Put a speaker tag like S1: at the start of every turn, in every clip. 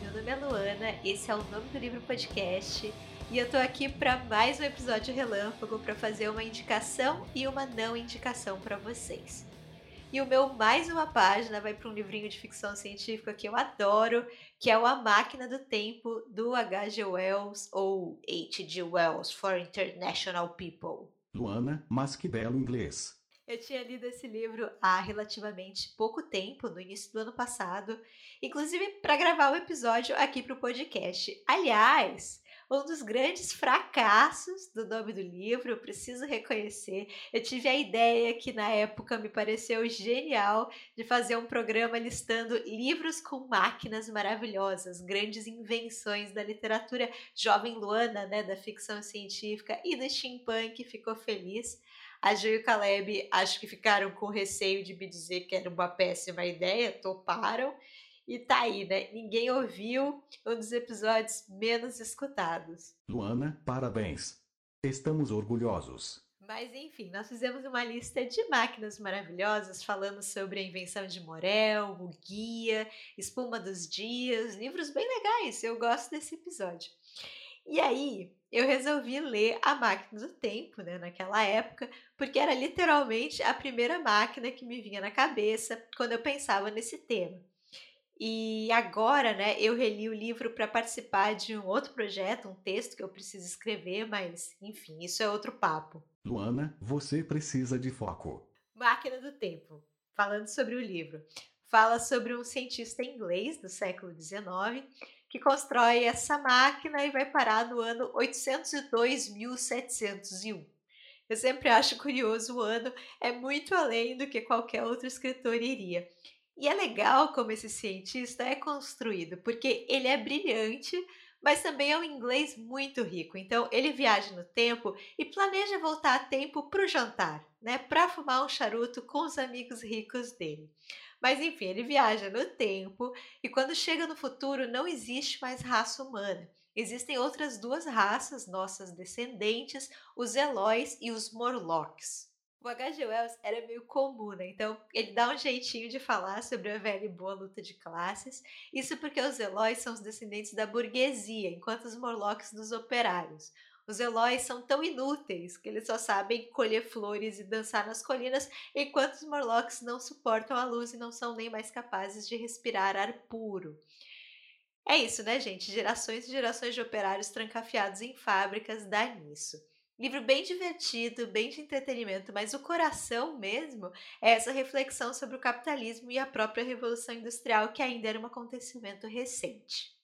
S1: meu nome é Luana, esse é o Nome do Livro Podcast e eu tô aqui para mais um episódio relâmpago para fazer uma indicação e uma não indicação para vocês. E o meu mais uma página vai para um livrinho de ficção científica que eu adoro, que é o A Máquina do Tempo do H.G. Wells ou H.G. Wells for International People.
S2: Luana, mas que belo inglês.
S1: Eu tinha lido esse livro há relativamente pouco tempo, no início do ano passado, inclusive para gravar o episódio aqui para o podcast. Aliás, um dos grandes fracassos do nome do livro, eu preciso reconhecer. Eu tive a ideia que na época me pareceu genial de fazer um programa listando livros com máquinas maravilhosas, grandes invenções da literatura jovem Luana, né, da ficção científica e do steampunk, ficou feliz. A Ju e o Caleb acho que ficaram com receio de me dizer que era uma péssima ideia, toparam. E tá aí, né? Ninguém ouviu um dos episódios menos escutados.
S2: Luana, parabéns. Estamos orgulhosos.
S1: Mas enfim, nós fizemos uma lista de máquinas maravilhosas falando sobre a invenção de Morel, o Guia, Espuma dos Dias, livros bem legais. Eu gosto desse episódio. E aí, eu resolvi ler A Máquina do Tempo, né, naquela época, porque era literalmente a primeira máquina que me vinha na cabeça quando eu pensava nesse tema. E agora, né, eu reli o livro para participar de um outro projeto, um texto que eu preciso escrever, mas enfim, isso é outro papo.
S2: Luana, você precisa de foco.
S1: Máquina do Tempo, falando sobre o livro. Fala sobre um cientista inglês do século XIX que constrói essa máquina e vai parar no ano 802.701. Eu sempre acho curioso o ano, é muito além do que qualquer outro escritor iria. E é legal como esse cientista é construído, porque ele é brilhante, mas também é um inglês muito rico. Então, ele viaja no tempo e planeja voltar a tempo para o jantar, né? Para fumar um charuto com os amigos ricos dele. Mas enfim, ele viaja no tempo e quando chega no futuro não existe mais raça humana. Existem outras duas raças, nossas descendentes, os Eloys e os Morlocks. O H.G. Wells era meio comum, né? Então ele dá um jeitinho de falar sobre a velha e boa luta de classes. Isso porque os Eloys são os descendentes da burguesia, enquanto os Morlocks dos operários. Os Eloys são tão inúteis que eles só sabem colher flores e dançar nas colinas, enquanto os Morlocks não suportam a luz e não são nem mais capazes de respirar ar puro. É isso, né, gente? Gerações e gerações de operários trancafiados em fábricas dá nisso. Livro bem divertido, bem de entretenimento, mas o coração mesmo é essa reflexão sobre o capitalismo e a própria Revolução Industrial, que ainda era um acontecimento recente.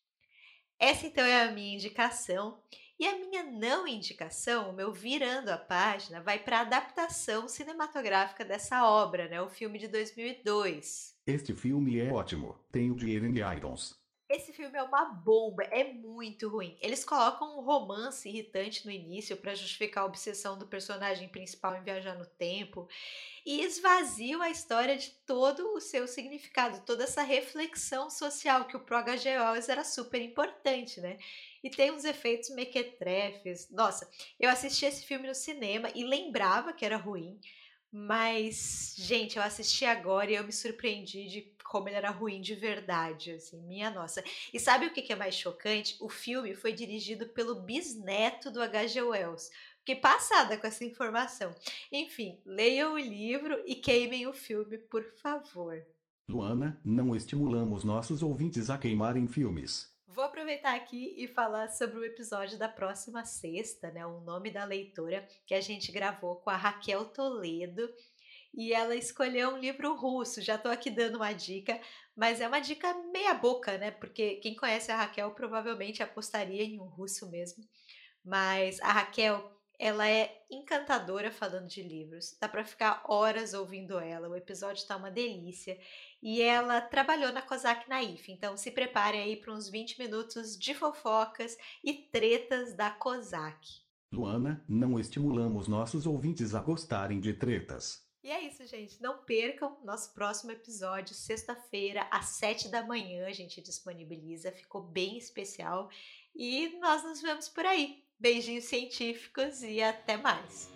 S1: Essa então é a minha indicação. E a minha não indicação, o meu virando a página, vai para a adaptação cinematográfica dessa obra, né? O filme de 2002.
S2: Este filme é ótimo. Tem o Jeremy Irons.
S1: Esse filme é uma bomba, é muito ruim. Eles colocam um romance irritante no início para justificar a obsessão do personagem principal em viajar no tempo e esvaziam a história de todo o seu significado, toda essa reflexão social que o pro H.G. Wells era super importante, né? E tem uns efeitos mequetrefes. Nossa, eu assisti esse filme no cinema e lembrava que era ruim, mas, gente, eu assisti agora e eu me surpreendi de como ele era ruim de verdade, assim, minha nossa. E sabe o que é mais chocante? O filme foi dirigido pelo bisneto do H.G. Wells. Fiquei passada com essa informação. Enfim, leiam o livro e queimem o filme, por favor.
S2: Luana, não estimulamos nossos ouvintes a queimarem filmes.
S1: Aproveitar aqui e falar sobre o episódio da próxima sexta, né? O nome da leitora que a gente gravou com a Raquel Toledo. E ela escolheu um livro russo. Já estou aqui dando uma dica, mas é uma dica meia boca, né? Porque quem conhece a Raquel provavelmente apostaria em um russo mesmo. Mas a Raquel ela é encantadora falando de livros, dá para ficar horas ouvindo ela, o episódio tá uma delícia. E ela trabalhou na Kozak Naif, então se prepare aí para uns 20 minutos de fofocas e tretas da Kozak.
S2: Luana, não estimulamos nossos ouvintes a gostarem de tretas.
S1: E é isso, gente. Não percam nosso próximo episódio, sexta-feira, às sete da manhã. A gente disponibiliza, ficou bem especial. E nós nos vemos por aí. Beijinhos científicos e até mais!